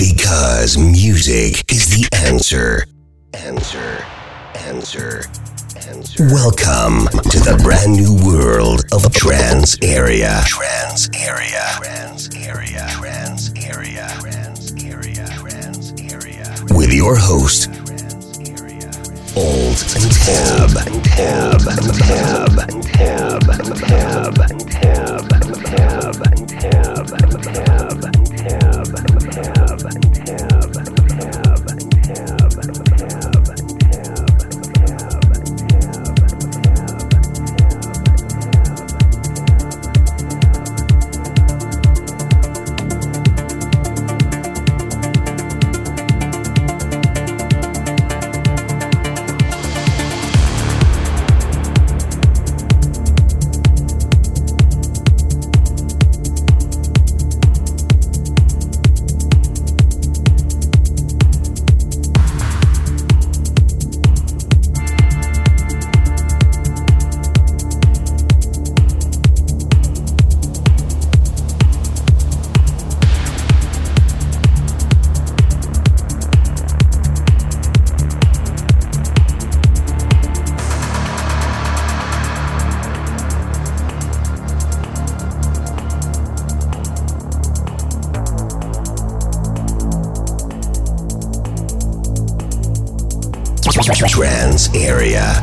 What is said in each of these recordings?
Because music is the answer. Answer. Answer. Answer. Welcome to the brand new world of trance area. Trance area. Trance area. Trance area. Trance area. Trance area. With your host, Old Tab. And Tab. Tab. Tab. Tab. Tab. Tab. Tab. Tab. Tab. Area.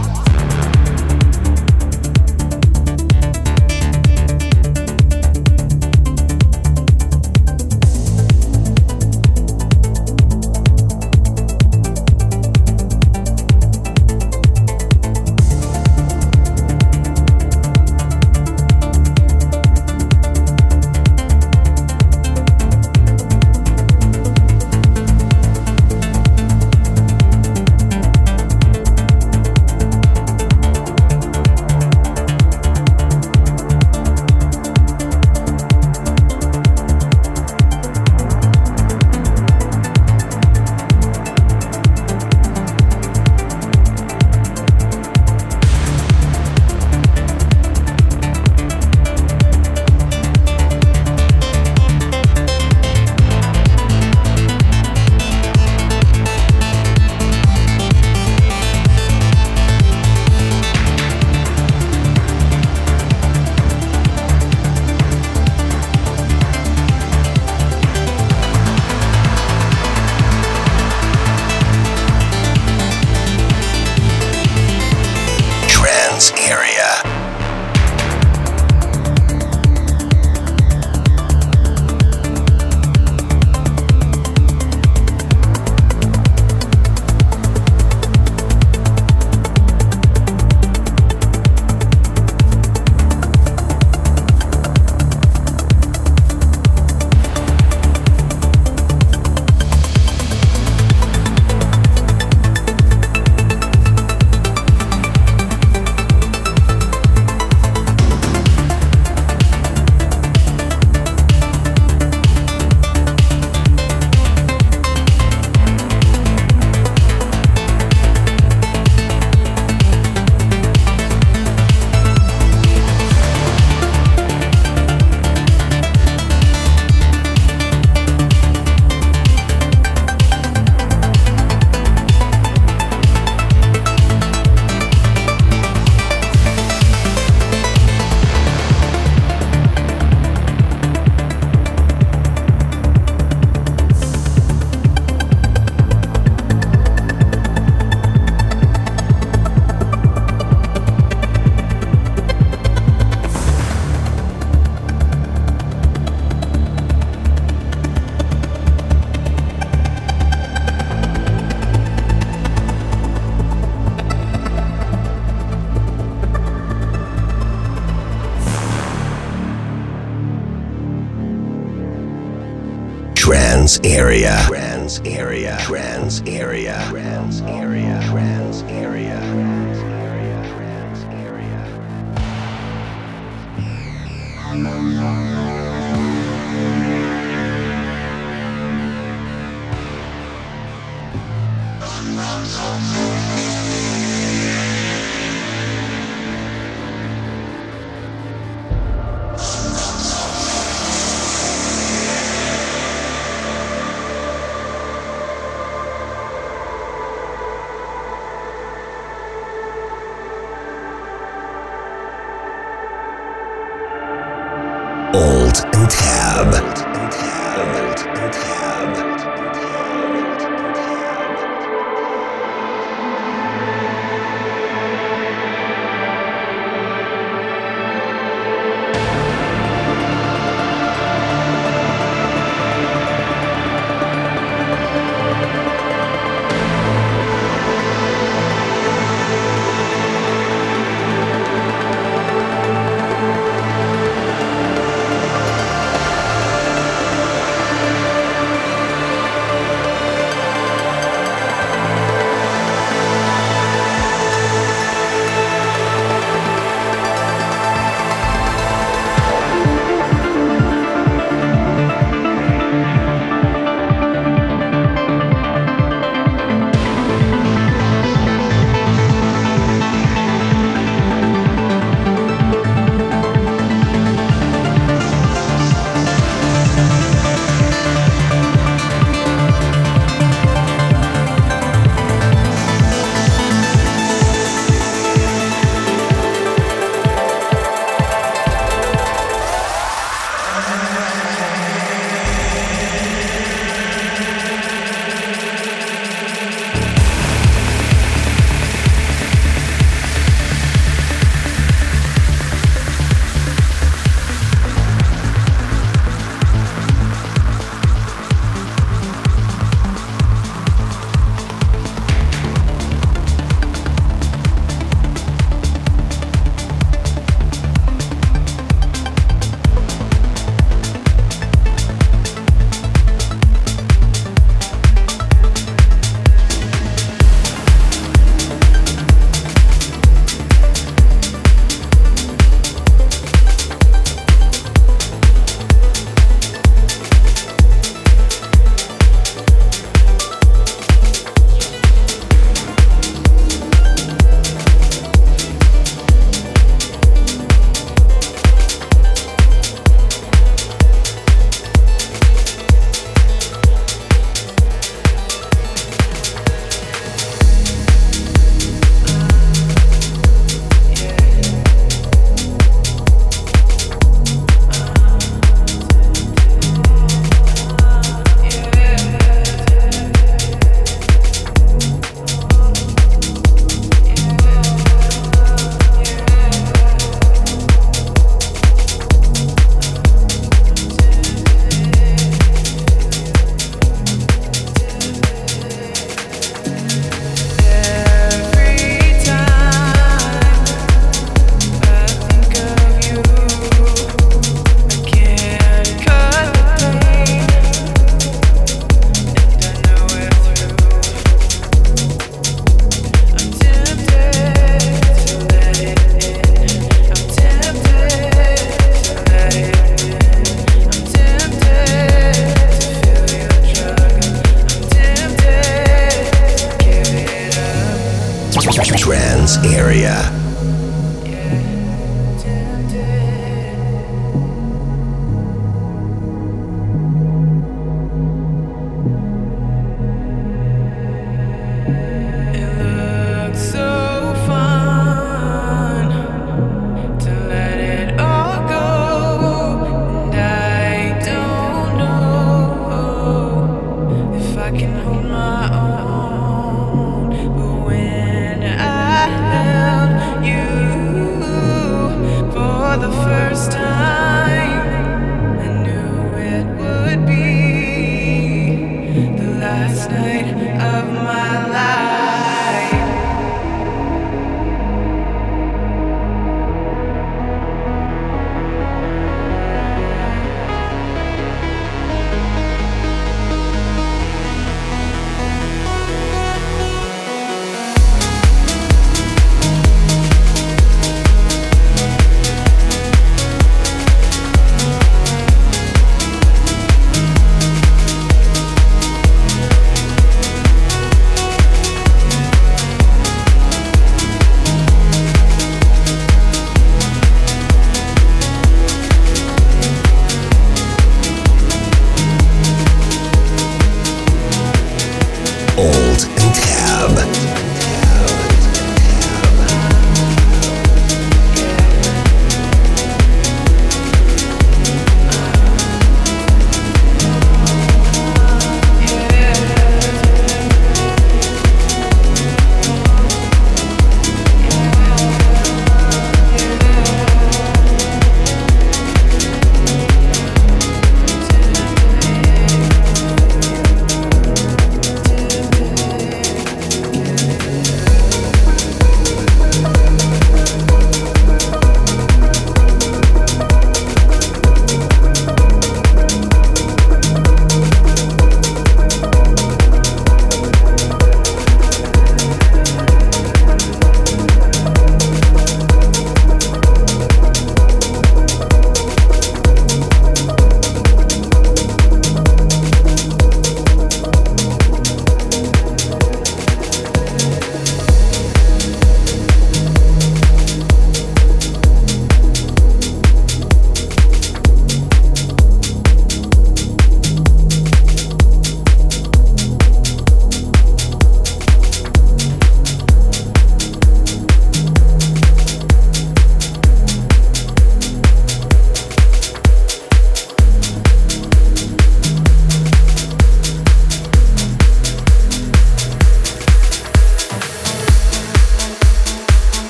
Trance area. Trance area. Trance area.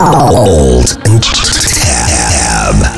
Alt and tab.